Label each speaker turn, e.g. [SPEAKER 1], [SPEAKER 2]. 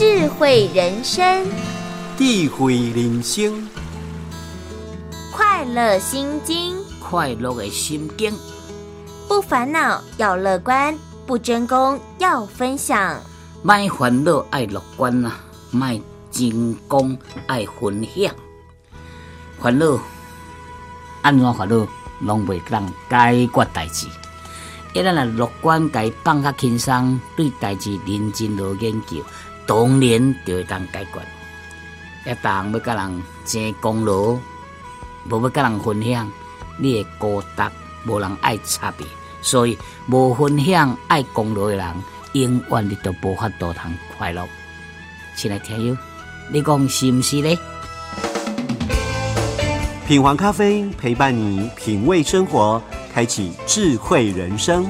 [SPEAKER 1] 智慧人生，
[SPEAKER 2] 智慧人生，
[SPEAKER 1] 快乐心经，
[SPEAKER 3] 快乐的心经，
[SPEAKER 1] 不烦恼要乐观，不争功要分享。
[SPEAKER 3] 卖烦恼爱乐观啊，卖争功爱分享。烦恼，安怎烦恼，拢袂当解决代志。一咱若乐观，家放较轻松，对代志认真落研究，当然就会当解决。一当要甲人争功劳，无要甲人分享，你会孤单，无人爱插伊。所以无分享爱功劳的人，永远你都无法度通快乐。亲爱听友，你讲是毋是呢？
[SPEAKER 2] 品黄咖啡陪伴你品味生活，开启智慧人生。